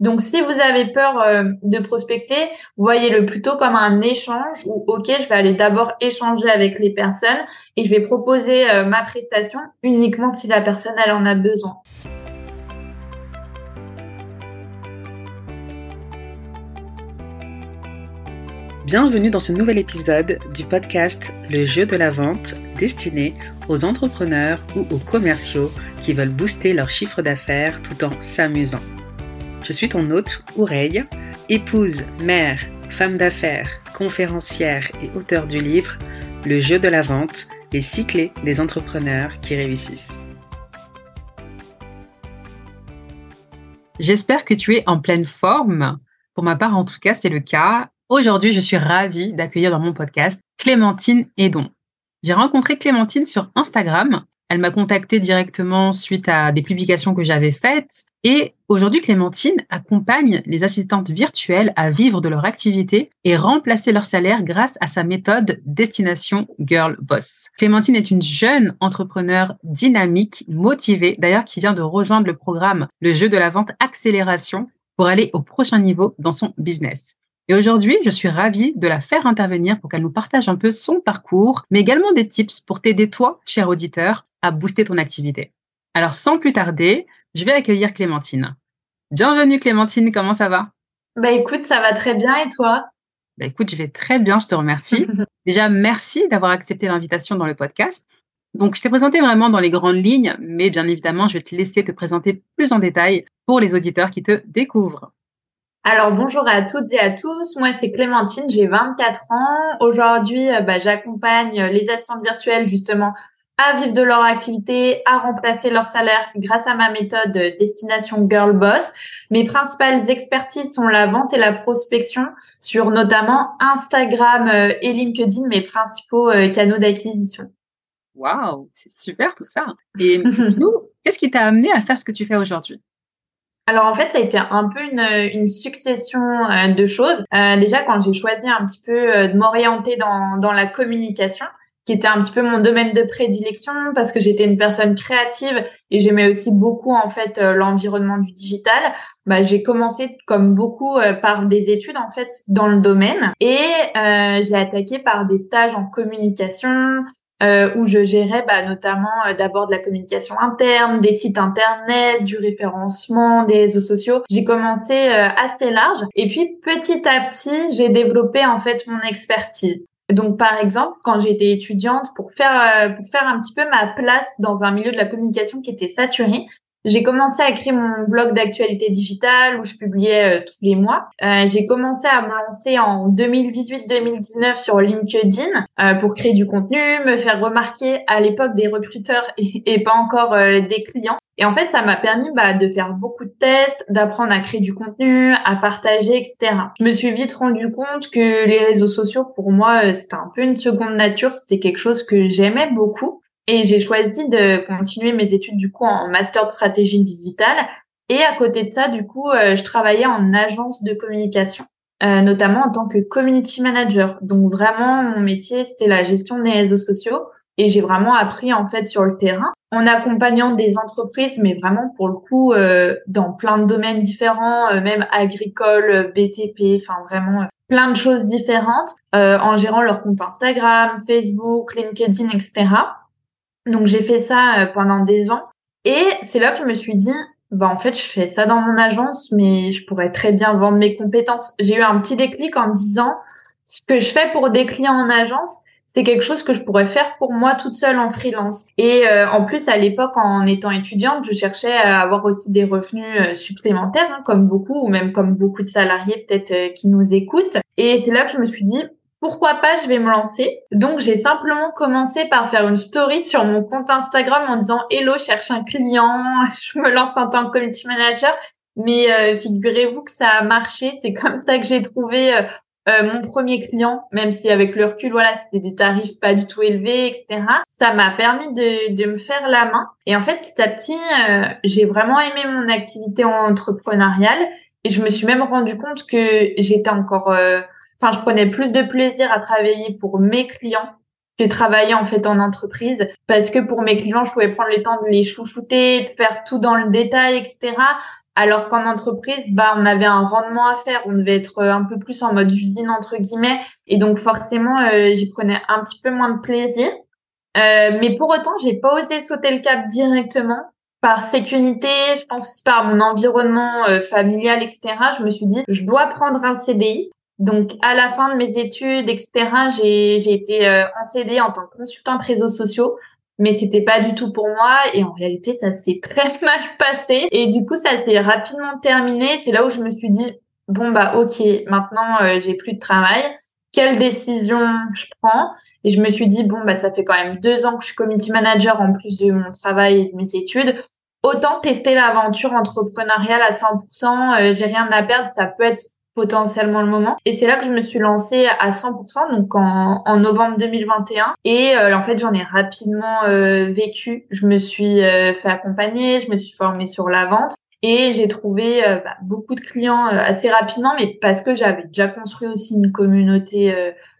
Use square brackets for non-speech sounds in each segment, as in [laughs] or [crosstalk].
Donc, si vous avez peur euh, de prospecter, voyez-le plutôt comme un échange où, OK, je vais aller d'abord échanger avec les personnes et je vais proposer euh, ma prestation uniquement si la personne, en a besoin. Bienvenue dans ce nouvel épisode du podcast Le jeu de la vente destiné aux entrepreneurs ou aux commerciaux qui veulent booster leur chiffre d'affaires tout en s'amusant. Je suis ton hôte, Oureille, épouse, mère, femme d'affaires, conférencière et auteur du livre Le jeu de la vente, les cyclés des entrepreneurs qui réussissent. J'espère que tu es en pleine forme. Pour ma part, en tout cas, c'est le cas. Aujourd'hui, je suis ravie d'accueillir dans mon podcast Clémentine Edon. J'ai rencontré Clémentine sur Instagram elle m'a contacté directement suite à des publications que j'avais faites. Et aujourd'hui, Clémentine accompagne les assistantes virtuelles à vivre de leur activité et remplacer leur salaire grâce à sa méthode Destination Girl Boss. Clémentine est une jeune entrepreneur dynamique, motivée, d'ailleurs qui vient de rejoindre le programme Le jeu de la vente accélération pour aller au prochain niveau dans son business. Et aujourd'hui, je suis ravie de la faire intervenir pour qu'elle nous partage un peu son parcours, mais également des tips pour t'aider toi, cher auditeur, à booster ton activité. Alors sans plus tarder, je vais accueillir Clémentine. Bienvenue Clémentine, comment ça va? Bah écoute, ça va très bien et toi? Bah écoute, je vais très bien, je te remercie. [laughs] Déjà, merci d'avoir accepté l'invitation dans le podcast. Donc, je t'ai présenté vraiment dans les grandes lignes, mais bien évidemment, je vais te laisser te présenter plus en détail pour les auditeurs qui te découvrent. Alors bonjour à toutes et à tous, moi c'est Clémentine, j'ai 24 ans. Aujourd'hui, euh, bah, j'accompagne les assistantes virtuelles justement à vivre de leur activité, à remplacer leur salaire grâce à ma méthode Destination Girl Boss. Mes principales expertises sont la vente et la prospection sur notamment Instagram euh, et LinkedIn, mes principaux euh, canaux d'acquisition. Waouh, c'est super tout ça. Et [laughs] nous, qu'est-ce qui t'a amené à faire ce que tu fais aujourd'hui? Alors en fait, ça a été un peu une, une succession euh, de choses. déjà, quand j'ai choisi un petit peu de m'orienter dans, dans la communication, qui était un petit peu mon domaine de prédilection parce que j'étais une personne créative et j'aimais aussi beaucoup en fait euh, l'environnement du digital. Bah, j'ai commencé comme beaucoup euh, par des études en fait dans le domaine et euh, j'ai attaqué par des stages en communication où je gérais bah, notamment d'abord de la communication interne, des sites internet, du référencement, des réseaux sociaux. J'ai commencé assez large et puis petit à petit j'ai développé en fait mon expertise. Donc, par exemple, quand j'étais étudiante, pour faire euh, pour faire un petit peu ma place dans un milieu de la communication qui était saturé, j'ai commencé à créer mon blog d'actualité digitale où je publiais euh, tous les mois. Euh, j'ai commencé à me lancer en 2018-2019 sur LinkedIn euh, pour créer du contenu, me faire remarquer à l'époque des recruteurs [laughs] et, pas encore des clients. Et en fait, ça m'a permis bah, de faire beaucoup de tests, d'apprendre à créer du contenu, à partager, etc. Je me suis vite rendu compte que les réseaux sociaux, pour moi, c'était un peu une seconde nature. C'était quelque chose que j'aimais beaucoup. Et j'ai choisi de continuer mes études du coup en master de stratégie digitale. Et à côté de ça, du coup, euh, je travaillais en agence de communication, euh, notamment en tant que community manager. Donc vraiment, mon métier, c'était la gestion des réseaux sociaux. Et j'ai vraiment appris en fait sur le terrain en accompagnant des entreprises, mais vraiment pour le coup euh, dans plein de domaines différents, même agricole, BTP, enfin vraiment plein de choses différentes, en gérant leur compte Instagram, Facebook, LinkedIn, etc. Donc j'ai fait ça euh, pendant des ans et c'est là que je me suis dit bah en fait je fais ça dans mon agence mais je pourrais très bien vendre mes compétences. J'ai eu un petit déclic en me disant ce que je fais pour des clients en agence, c'est quelque chose que je pourrais faire pour moi toute seule en freelance. Et euh, en plus, à l'époque, en étant étudiante, je cherchais à avoir aussi des revenus euh, supplémentaires, hein, comme beaucoup, ou même comme beaucoup de salariés peut-être qui nous écoutent. Et c'est là que je me suis dit, pourquoi pas, je vais me lancer. Donc, j'ai simplement commencé par faire une story sur mon compte Instagram en disant Hello, cherche un client, [laughs] je me lance en tant que community manager. Mais euh, figurez-vous que ça a marché. C'est comme ça que j'ai trouvé euh, euh, mon premier client, même si avec le recul, voilà, c'était des tarifs pas du tout élevés, etc. Ça m'a permis de, de me faire la main. Et en fait, petit à petit, j'ai vraiment aimé mon activité entrepreneuriale. Et je me suis même rendu compte que j'étais encore enfin, je prenais plus de plaisir à travailler pour mes clients que travailler en fait en entreprise parce que pour mes clients, je pouvais prendre le temps de les chouchouter, de faire tout dans le détail, etc. Alors qu'en entreprise, bah, on avait un rendement à faire, on devait être un peu plus en mode usine entre guillemets, et donc forcément, j'y prenais un petit peu moins de plaisir. mais pour autant, j'ai pas osé sauter le cap directement par sécurité, je pense aussi par mon environnement euh, familial, etc. Je me suis dit, je dois prendre un CDI. Donc, à la fin de mes études, etc., j'ai, été euh, en CDI en tant que consultante réseaux sociaux, mais c'était pas du tout pour moi. Et en réalité, ça s'est [laughs] très mal passé. Et du coup, ça s'est rapidement terminé. C'est là où je me suis dit, bon bah ok, maintenant euh, j'ai plus de travail. Quelle décision je prends? Et je me suis dit bon bah ça fait quand même deux ans que je suis community manager en plus de mon travail et de mes études autant tester l'aventure entrepreneuriale à 100%. Euh, j'ai rien à perdre, ça peut être potentiellement le moment. Et c'est là que je me suis lancée à 100%, donc en, en novembre 2021. Et euh, en fait, j'en ai rapidement euh, vécu. Je me suis fait accompagner, je me suis formée sur la vente. Et j'ai trouvé bah, beaucoup de clients assez rapidement, mais parce que j'avais déjà construit aussi une communauté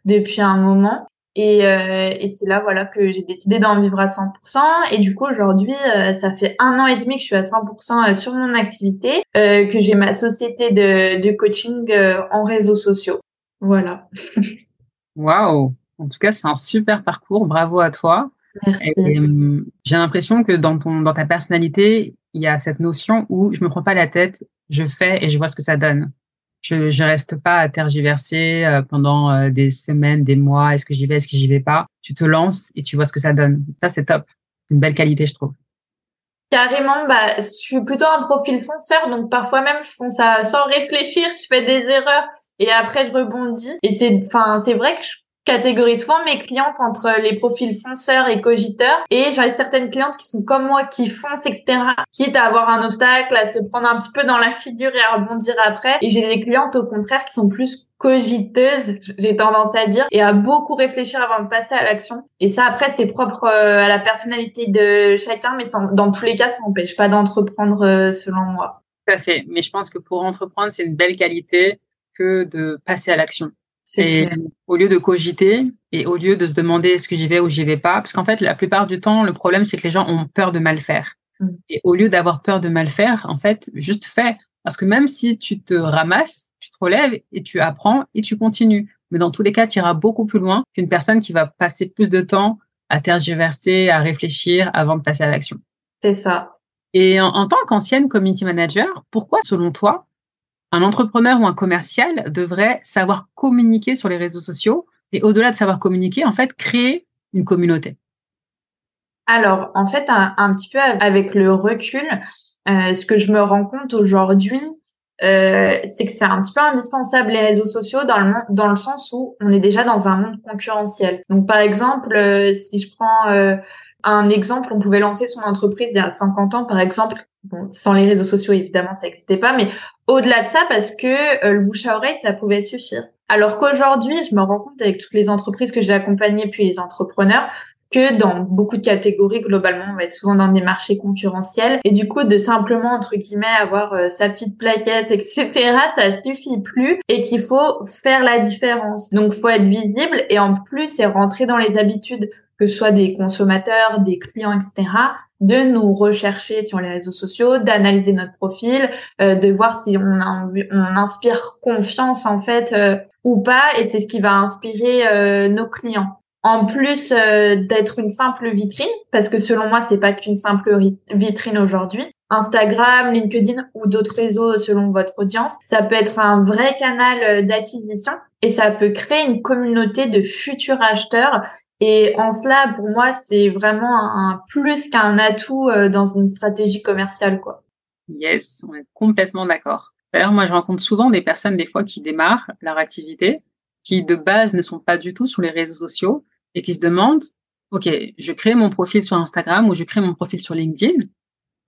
depuis un moment. Et, euh, et c'est là voilà que j'ai décidé d'en vivre à 100%. Et du coup aujourd'hui, euh, ça fait un an et demi que je suis à 100% euh, sur mon activité, euh, que j'ai ma société de, de coaching en réseaux sociaux. Voilà. [laughs] Waouh En tout cas, c'est un super parcours. Bravo à toi. Merci. J'ai l'impression que dans ton dans ta personnalité, il y a cette notion où je me prends pas la tête, je fais et je vois ce que ça donne je, je reste pas à tergiverser euh, pendant euh, des semaines, des mois. Est-ce que j'y vais, est-ce que j'y vais pas? Tu te lances et tu vois ce que ça donne. Ça, c'est top. C'est une belle qualité, je trouve. Carrément, bah, je suis plutôt un profil fonceur, donc parfois même je fonce ça sans réfléchir, je fais des erreurs et après je rebondis. Et c'est, enfin, c'est vrai que je catégorise souvent mes clientes entre les profils fonceurs et cogiteurs. Et j'ai certaines clientes qui sont comme moi, qui foncent, etc. Quitte à avoir un obstacle, à se prendre un petit peu dans la figure et à rebondir après. Et j'ai des clientes au contraire qui sont plus cogiteuses, j'ai tendance à dire, et à beaucoup réfléchir avant de passer à l'action. Et ça, après, c'est propre euh, à la personnalité de chacun, mais dans tous les cas, ça n'empêche pas d'entreprendre euh, selon moi. Tout à fait. Mais je pense que pour entreprendre, c'est une belle qualité que de passer à l'action. Et au lieu de cogiter et au lieu de se demander est-ce que j'y vais ou j'y vais pas, parce qu'en fait, la plupart du temps, le problème, c'est que les gens ont peur de mal faire. Mm. Et au lieu d'avoir peur de mal faire, en fait, juste fais. Parce que même si tu te ramasses, tu te relèves et tu apprends et tu continues. Mais dans tous les cas, tu iras beaucoup plus loin qu'une personne qui va passer plus de temps à tergiverser, à réfléchir avant de passer à l'action. C'est ça. Et en, en tant qu'ancienne community manager, pourquoi, selon toi, un entrepreneur ou un commercial devrait savoir communiquer sur les réseaux sociaux et au-delà de savoir communiquer, en fait, créer une communauté. Alors, en fait, un, petit peu avec le recul, euh, ce que je me rends compte aujourd'hui, euh, c'est que c'est un petit peu indispensable les réseaux sociaux dans le dans le sens où on est déjà dans un monde concurrentiel. Donc, par exemple, euh, si je prends un exemple, on pouvait lancer son entreprise il y a 50 ans, par exemple, Bon, sans les réseaux sociaux, évidemment, ça n'existait pas, mais au-delà de ça, parce que euh, le bouche à oreille, ça pouvait suffire. Alors qu'aujourd'hui, je me rends compte avec toutes les entreprises que j'ai accompagnées, puis les entrepreneurs, que dans beaucoup de catégories, globalement, on va être souvent dans des marchés concurrentiels. Et du coup, de simplement, entre guillemets, avoir euh, sa petite plaquette, [laughs] etc., ça suffit plus et qu'il faut faire la différence. Donc, faut être visible et en plus, c'est rentrer dans les habitudes que ce soit des consommateurs, des clients, etc., de nous rechercher sur les réseaux sociaux, d'analyser notre profil, euh, de voir si on, a, on inspire confiance en fait euh, ou pas, et c'est ce qui va inspirer euh, nos clients. En plus d'être une simple vitrine, parce que selon moi c'est pas qu'une simple vitrine aujourd'hui, Instagram, LinkedIn ou d'autres réseaux selon votre audience, ça peut être un vrai canal d'acquisition et ça peut créer une communauté de futurs acheteurs et en cela, pour moi, c'est vraiment un plus qu'un atout euh, dans une stratégie commerciale, quoi. Yes, on est complètement d'accord. D'ailleurs, moi, je rencontre souvent des personnes, des fois, qui démarrent leur activité, qui de base ne sont pas du tout sur les réseaux sociaux et qui se demandent, OK, je crée mon profil sur Instagram ou je crée mon profil sur LinkedIn.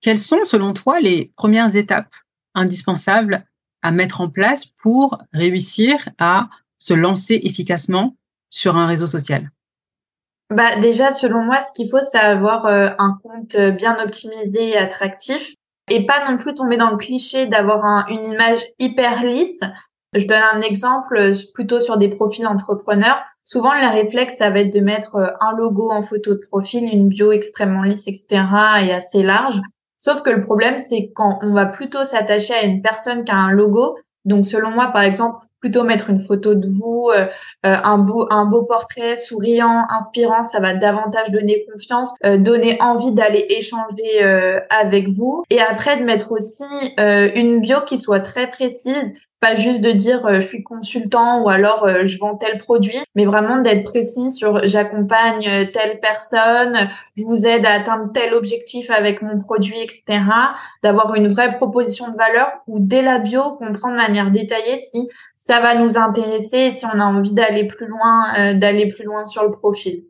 Quelles sont, selon toi, les premières étapes indispensables à mettre en place pour réussir à se lancer efficacement sur un réseau social? Bah déjà, selon moi, ce qu'il faut, c'est avoir euh, un compte euh, bien optimisé et attractif et pas non plus tomber dans le cliché d'avoir une image hyper lisse. Je donne un exemple euh, plutôt sur des profils entrepreneurs. Souvent, le réflexe, ça va être de mettre un logo en photo de profil, une bio extrêmement lisse, etc. et assez large. Sauf que le problème, c'est quand on va plutôt s'attacher à une personne qu'à un logo. Donc, selon moi, par exemple, plutôt mettre une photo de vous, euh, euh, un beau un beau portrait souriant, inspirant, ça va davantage donner confiance, euh, donner envie d'aller échanger avec vous. Et après de mettre aussi une bio qui soit très précise, pas juste de dire euh, je suis consultant ou alors euh, je vends tel produit, mais vraiment d'être précis sur j'accompagne euh, telle personne, je vous aide à atteindre tel objectif avec mon produit, etc. D'avoir une vraie proposition de valeur ou dès la bio comprendre de manière détaillée si ça va nous intéresser et si on a envie d'aller plus loin, d'aller plus loin sur le profil.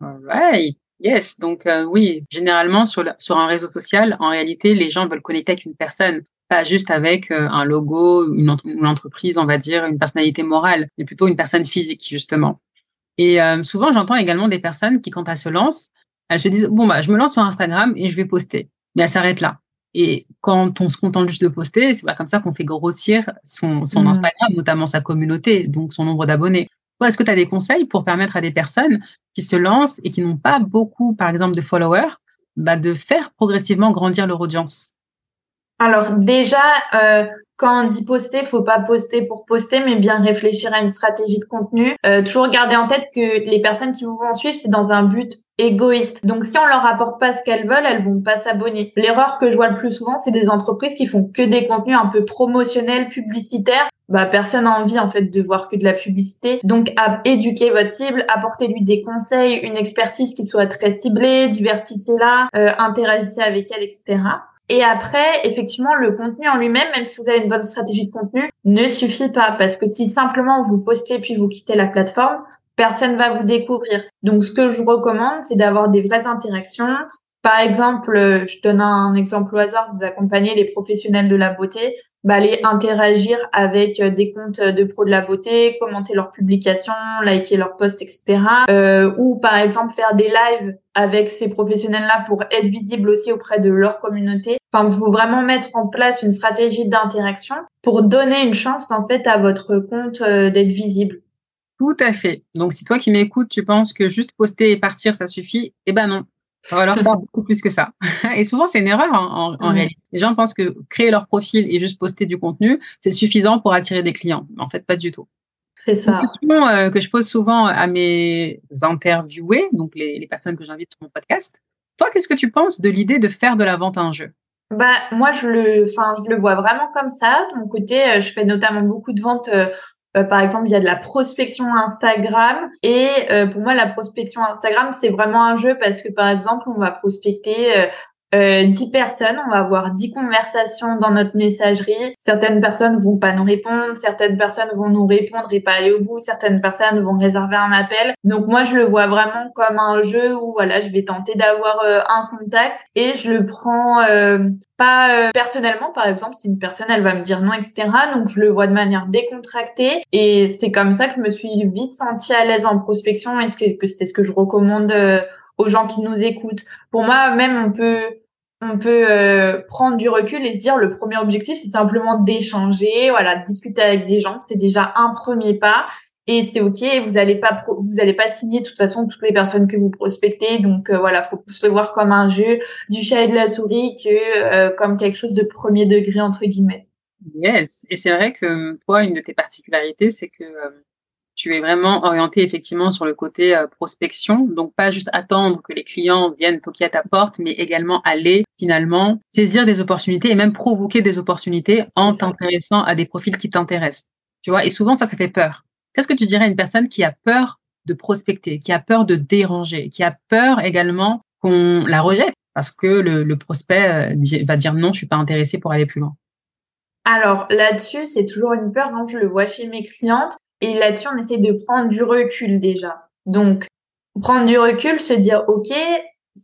Alright. Yes, donc oui, généralement sur, sur un réseau social, en réalité, les gens veulent connecter avec une personne pas juste avec euh, un logo, une, entreprise, on va dire, une personnalité morale, mais plutôt une personne physique, justement. Et euh, souvent, j'entends également des personnes qui, quand elles se lancent, elles se disent, bon, bah, je me lance sur Instagram et je vais poster. Mais elles s'arrêtent là. Et quand on se contente juste de poster, c'est pas comme ça qu'on fait grossir son, son mmh. Instagram, notamment sa communauté, donc son nombre d'abonnés. Est-ce que tu as des conseils pour permettre à des personnes qui se lancent et qui n'ont pas beaucoup, par exemple, de followers, bah, de faire progressivement grandir leur audience? Alors déjà, euh, quand on dit poster, faut pas poster pour poster, mais bien réfléchir à une stratégie de contenu. Euh, toujours garder en tête que les personnes qui vous vont suivre, c'est dans un but égoïste. Donc si on leur apporte pas ce qu'elles veulent, elles vont pas s'abonner. L'erreur que je vois le plus souvent, c'est des entreprises qui font que des contenus un peu promotionnels, publicitaires. Bah, personne n'a envie en fait de voir que de la publicité. Donc éduquer votre cible, apportez-lui des conseils, une expertise qui soit très ciblée, divertissez-la, euh, interagissez avec elle, etc. Et après, effectivement, le contenu en lui-même, même si vous avez une bonne stratégie de contenu, ne suffit pas parce que si simplement vous postez puis vous quittez la plateforme, personne va vous découvrir. Donc, ce que je recommande, c'est d'avoir des vraies interactions, par exemple, euh, je donne un exemple au hasard, vous accompagnez les professionnels de la beauté, bah, aller interagir avec euh, des comptes de pros de la beauté, commenter leurs publications, liker leurs posts, etc. Euh, ou par exemple faire des lives avec ces professionnels-là pour être visible aussi auprès de leur communauté. Enfin, faut vraiment mettre en place une stratégie d'interaction pour donner une chance en fait à votre compte d'être visible. Tout à fait. Donc, si toi qui m'écoutes, tu penses que juste poster et partir, ça suffit, eh ben non. On va leur faire beaucoup plus que ça. [laughs] Et souvent, c'est une erreur en, en, réalité. Les gens pensent que créer leur profil et juste poster du contenu, c'est suffisant pour attirer des clients. En fait, pas du tout. C'est ça. Une question euh, que je pose souvent à mes interviewés, donc les, les personnes que j'invite sur mon podcast. Toi, qu'est-ce que tu penses de l'idée de faire de la vente à un jeu? Bah moi je le enfin je le vois vraiment comme ça de mon côté euh, je fais notamment beaucoup de ventes euh, euh, par exemple, il y a de la prospection Instagram. Et euh, pour moi, la prospection Instagram, c'est vraiment un jeu parce que, par exemple, on va prospecter euh, euh, 10 personnes, on va avoir 10 conversations dans notre messagerie. Certaines personnes vont pas nous répondre, certaines personnes vont nous répondre et pas aller au bout, certaines personnes vont réserver un appel. Donc moi je le vois vraiment comme un jeu où voilà, je vais tenter d'avoir euh, un contact et je le prends euh, pas euh, personnellement par exemple si une personne elle va me dire non etc. Donc je le vois de manière décontractée et c'est comme ça que je me suis vite sentie à l'aise en prospection et c'est ce que je recommande aux gens qui nous écoutent. Pour moi, même on peut on peut euh, prendre du recul et se dire le premier objectif c'est simplement d'échanger, voilà, discuter avec des gens, c'est déjà un premier pas et c'est ok. Vous allez pas vous allez pas signer de toute façon toutes les personnes que vous prospectez, donc euh, voilà, faut plus le voir comme un jeu du chat et de la souris que euh, comme quelque chose de premier degré entre guillemets. Yes, et c'est vrai que toi une de tes particularités c'est que tu es vraiment orienté effectivement sur le côté euh, prospection, donc pas juste attendre que les clients viennent toquer à ta porte, mais également aller finalement saisir des opportunités et même provoquer des opportunités en t'intéressant à des profils qui t'intéressent. Tu vois, et souvent ça, ça fait peur. Qu'est-ce que tu dirais à une personne qui a peur de prospecter, qui a peur de déranger, qui a peur également qu'on la rejette parce que le, le prospect euh, va dire non, je suis pas intéressé pour aller plus loin? Alors là-dessus, c'est toujours une peur. Hein. Je le vois chez mes clientes. Et là-dessus, on essaie de prendre du recul déjà. Donc, prendre du recul, se dire, OK,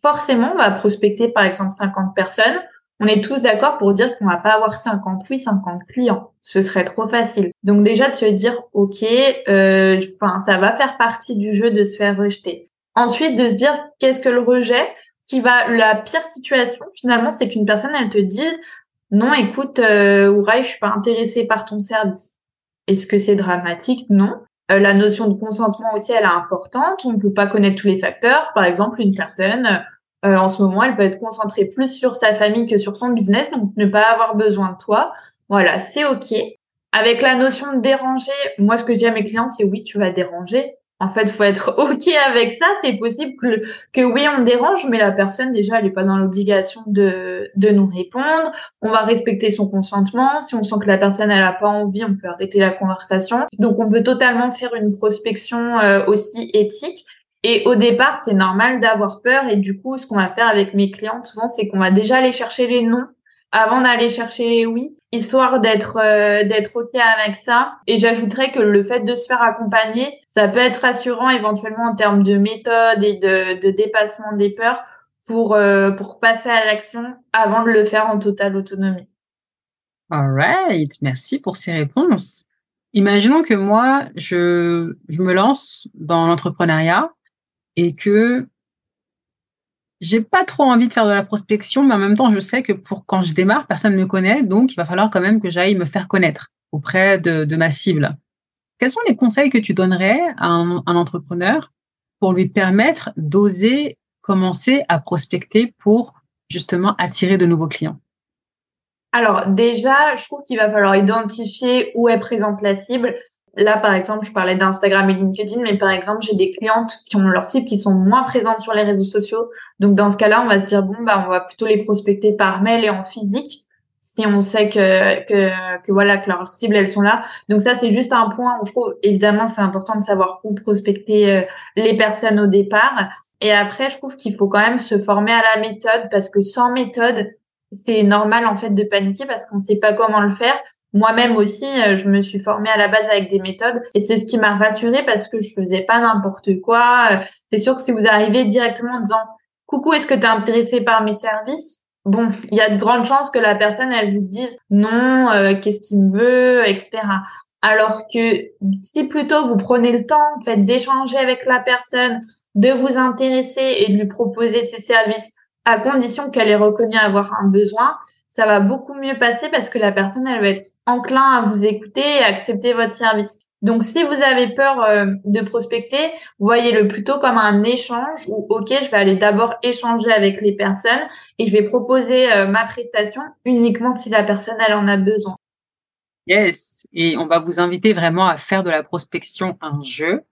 forcément, on va prospecter par exemple 50 personnes. On est tous d'accord pour dire qu'on va pas avoir 50, oui, 50 clients. Ce serait trop facile. Donc déjà de se dire, OK, euh, ça va faire partie du jeu de se faire rejeter. Ensuite, de se dire, qu'est-ce que le rejet qui va, la pire situation finalement, c'est qu'une personne, elle te dise, non, écoute, euh, je suis pas intéressée par ton service. Est-ce que c'est dramatique? Non. Euh, la notion de consentement aussi, elle est importante. On ne peut pas connaître tous les facteurs. Par exemple, une personne, en ce moment, elle peut être concentrée plus sur sa famille que sur son business, donc ne pas avoir besoin de toi. Voilà, c'est OK. Avec la notion de déranger, moi, ce que dis à mes clients, c'est oui, tu vas déranger. En fait, faut être [laughs] OK avec ça. C'est possible que, que oui, on dérange, mais la personne, déjà, elle n'est pas dans l'obligation de, de nous répondre. On va respecter son consentement. Si on sent que la personne, elle a pas envie, on peut arrêter la conversation. Donc, on peut totalement faire une prospection euh, aussi éthique. Et au départ, c'est normal d'avoir peur. Et du coup, ce qu'on va faire avec mes clientes, souvent, c'est qu'on va déjà aller chercher les noms avant d'aller chercher les oui, histoire d'être euh, d'être ok avec ça. Et j'ajouterais que le fait de se faire accompagner, ça peut être rassurant éventuellement en termes de méthode et de, dépassement des peurs pour euh, pour passer à l'action avant de le faire en totale autonomie. Alright, merci pour ces réponses. Imaginons que moi, je, je me lance dans l'entrepreneuriat et que j'ai pas trop envie de faire de la prospection, mais en même temps, je sais que pour quand je démarre, personne ne me connaît, donc il va falloir quand même que j'aille me faire connaître auprès de, ma cible. Quels sont les conseils que tu donnerais à un, un entrepreneur pour lui permettre d'oser commencer à prospecter pour justement attirer de nouveaux clients? Alors déjà, je trouve qu'il va falloir identifier où est présente la cible. Là, par exemple, je parlais d'Instagram et LinkedIn, mais par exemple, j'ai des clientes qui ont leur cible qui sont moins présentes sur les réseaux sociaux. Donc, dans ce cas-là, on va se dire, bon, bah, on va plutôt les prospecter par mail et en physique si on sait que, que, voilà, que leurs cibles, elles sont là. Donc ça, c'est juste un point où je trouve, évidemment, c'est important de savoir où prospecter euh, les personnes au départ. Et après, je trouve qu'il faut quand même se former à la méthode parce que sans méthode, c'est normal, en fait, de paniquer parce qu'on sait pas comment le faire. Moi-même aussi, euh, je me suis formée à la base avec des méthodes et c'est ce qui m'a rassurée parce que je faisais pas n'importe quoi. Euh, c'est sûr que si vous arrivez directement en disant coucou, est-ce que tu es intéressé par mes services? Bon, il y a de grandes chances que la personne elle vous dise non, euh, qu'est-ce qu'il me veut, etc. Alors que si plutôt vous prenez le temps, fait d'échanger avec la personne, de vous intéresser et de lui proposer ses services à condition qu'elle ait reconnu avoir un besoin, ça va beaucoup mieux passer parce que la personne elle va être enclin à vous écouter et accepter votre service. Donc, si vous avez peur euh, de prospecter, voyez-le plutôt comme un échange où, OK, je vais aller d'abord échanger avec les personnes et je vais proposer euh, ma prestation uniquement si la personne, elle en a besoin. Yes. Et on va vous inviter vraiment à faire de la prospection un jeu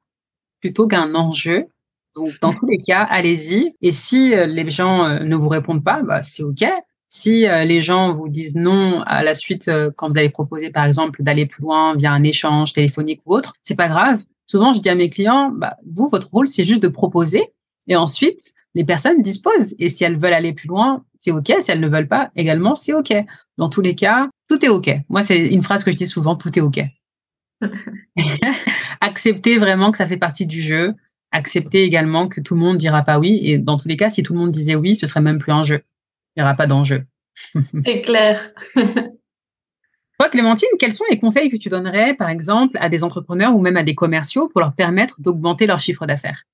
plutôt qu'un enjeu. Donc, dans tous les [laughs] cas, allez-y. Et si euh, les gens ne vous répondent pas, bah, c'est OK. Si euh, les gens vous disent non à la suite euh, quand vous allez proposer par exemple d'aller plus loin via un échange téléphonique ou autre, c'est pas grave. Souvent, je dis à mes clients, bah, vous, votre rôle, c'est juste de proposer et ensuite, les personnes disposent. Et si elles veulent aller plus loin, c'est OK. Si elles ne veulent pas, également, c'est OK. Dans tous les cas, tout est OK. Moi, c'est une phrase que je dis souvent, tout est OK. [laughs] Acceptez vraiment que ça fait partie du jeu. Acceptez également que tout le monde dira pas oui. Et dans tous les cas, si tout le monde disait oui, ce serait même plus un jeu il n'y aura pas d'enjeu. C'est clair. [laughs] Toi, Clémentine, quels sont les conseils que tu donnerais, par exemple, à des entrepreneurs ou même à des commerciaux pour leur permettre d'augmenter leur chiffre d'affaires?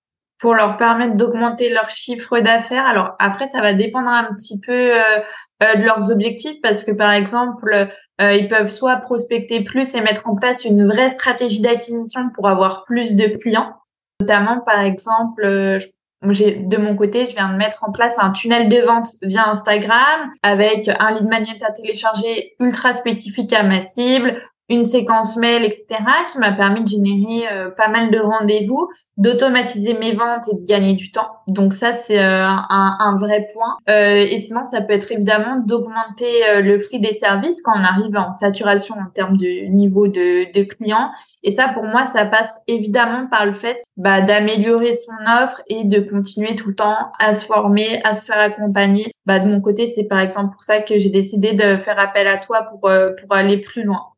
Pour leur permettre d'augmenter leur chiffre d'affaires, alors après, ça va dépendre un petit peu euh, euh, de leurs objectifs parce que, par exemple, euh, ils peuvent soit prospecter plus et mettre en place une vraie stratégie d'acquisition pour avoir plus de clients. Notamment, par exemple, je de mon côté, je viens de mettre en place un tunnel de vente via Instagram avec un lead magnet à télécharger ultra spécifique à ma cible, une séquence mail, etc., qui m'a permis de générer euh, pas mal de rendez-vous, d'automatiser mes ventes et de gagner du temps. Donc ça, c'est euh, un, un, vrai point. Euh, et sinon, ça peut être évidemment d'augmenter euh, le prix des services quand on arrive en saturation en termes de niveau de, de clients. Et ça, pour moi, ça passe évidemment par le fait bah, d'améliorer son offre et de continuer tout le temps à se former, à se faire accompagner. Bah, de mon côté, c'est par exemple pour ça que j'ai décidé de faire appel à toi pour, pour aller plus loin.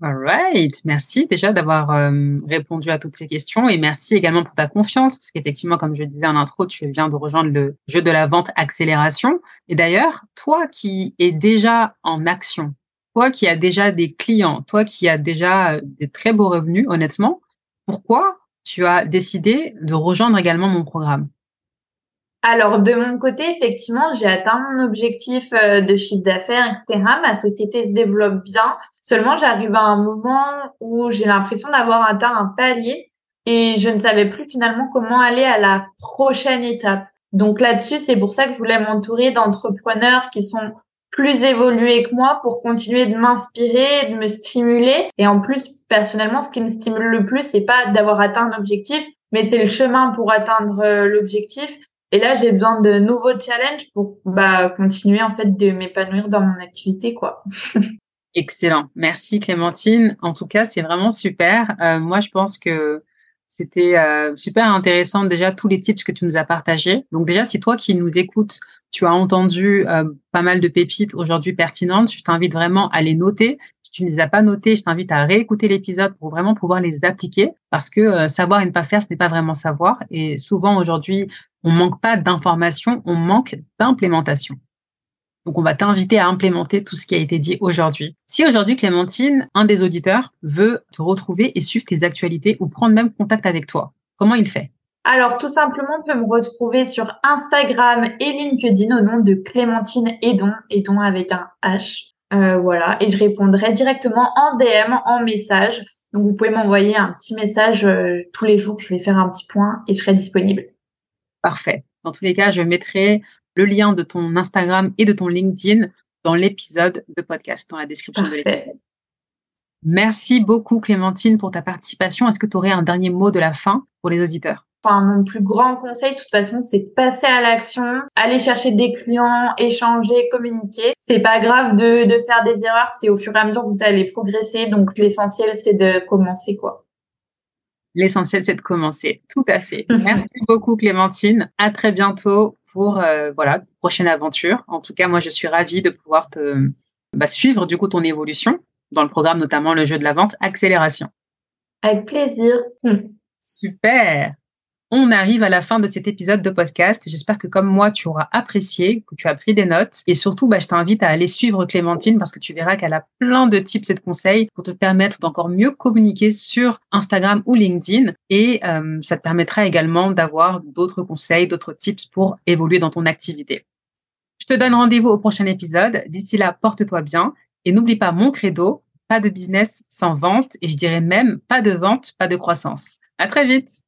All right. Merci déjà d'avoir euh, répondu à toutes ces questions et merci également pour ta confiance parce qu'effectivement, comme je disais en intro, tu viens de rejoindre le jeu de la vente accélération. Et d'ailleurs, toi qui es déjà en action, toi qui as déjà des clients, toi qui as déjà euh, des très beaux revenus, honnêtement, pourquoi tu as décidé de rejoindre également mon programme? Alors de mon côté, effectivement, j'ai atteint mon objectif euh, de chiffre d'affaires, etc. Ma société se développe bien. Seulement, j'arrive à un moment où j'ai l'impression d'avoir atteint un palier et je ne savais plus finalement comment aller à la prochaine étape. Donc là-dessus, c'est pour ça que je voulais m'entourer d'entrepreneurs qui sont plus évolués que moi pour continuer de m'inspirer, de me stimuler. Et en plus, personnellement, ce qui me stimule le plus, c'est pas d'avoir atteint un objectif, mais c'est le chemin pour atteindre euh, l'objectif. Et là, j'ai besoin de nouveaux challenges pour bah, continuer en fait de m'épanouir dans mon activité, quoi. [laughs] Excellent. Merci Clémentine. En tout cas, c'est vraiment super. Euh, moi, je pense que c'était euh, super intéressant déjà tous les tips que tu nous as partagés. Donc déjà, si toi qui nous écoutes, tu as entendu euh, pas mal de pépites aujourd'hui pertinentes, je t'invite vraiment à les noter. Si tu ne les as pas notées, je t'invite à réécouter l'épisode pour vraiment pouvoir les appliquer parce que euh, savoir et ne pas faire, ce n'est pas vraiment savoir. Et souvent aujourd'hui, on manque pas d'informations, on manque d'implémentation. Donc, on va t'inviter à implémenter tout ce qui a été dit aujourd'hui. Si aujourd'hui, Clémentine, un des auditeurs veut te retrouver et suivre tes actualités ou prendre même contact avec toi, comment il fait? Alors, tout simplement, on peut me retrouver sur Instagram et LinkedIn au nom de Clémentine Edon, Edon avec un H. Euh, voilà, et je répondrai directement en DM, en message. Donc, vous pouvez m'envoyer un petit message euh, tous les jours. Je vais faire un petit point et je serai disponible. Parfait. Dans tous les cas, je mettrai le lien de ton Instagram et de ton LinkedIn dans l'épisode de podcast, dans la description de l'épisode. Merci beaucoup Clémentine pour ta participation. Est-ce que tu aurais un dernier mot de la fin pour les auditeurs? Enfin, mon plus grand conseil, de toute façon, c'est de passer à l'action, aller chercher des clients, échanger, communiquer. C'est pas grave de, de faire des erreurs, c'est au fur et à mesure que vous allez progresser. Donc, l'essentiel, c'est de commencer, quoi. L'essentiel, c'est de commencer. Tout à fait. [laughs] Merci beaucoup, Clémentine. À très bientôt pour euh, voilà prochaine aventure. En tout cas, moi, je suis ravie de pouvoir te bah, suivre du coup ton évolution dans le programme, notamment le jeu de la vente accélération. Avec plaisir. Super. On arrive à la fin de cet épisode de podcast. J'espère que comme moi, tu auras apprécié, que tu as pris des notes. Et surtout, bah, je t'invite à aller suivre Clémentine parce que tu verras qu'elle a plein de tips et de conseils pour te permettre d'encore mieux communiquer sur Instagram ou LinkedIn. Et euh, ça te permettra également d'avoir d'autres conseils, d'autres tips pour évoluer dans ton activité. Je te donne rendez-vous au prochain épisode. D'ici là, porte-toi bien. Et n'oublie pas mon credo, pas de business sans vente. Et je dirais même pas de vente, pas de croissance. À très vite.